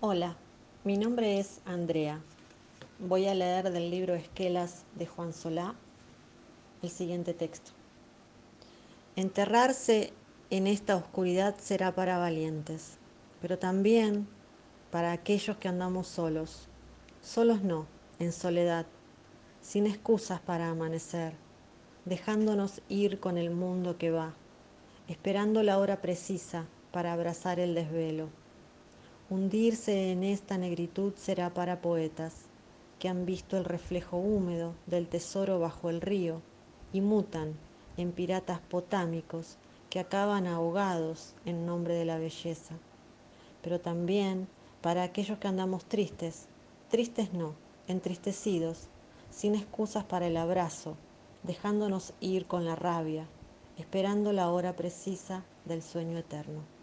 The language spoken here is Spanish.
Hola, mi nombre es Andrea. Voy a leer del libro Esquelas de Juan Solá el siguiente texto. Enterrarse en esta oscuridad será para valientes, pero también para aquellos que andamos solos. Solos no, en soledad, sin excusas para amanecer, dejándonos ir con el mundo que va, esperando la hora precisa para abrazar el desvelo Hundirse en esta negritud será para poetas que han visto el reflejo húmedo del tesoro bajo el río y mutan en piratas potámicos que acaban ahogados en nombre de la belleza. Pero también para aquellos que andamos tristes, tristes no, entristecidos, sin excusas para el abrazo, dejándonos ir con la rabia, esperando la hora precisa del sueño eterno.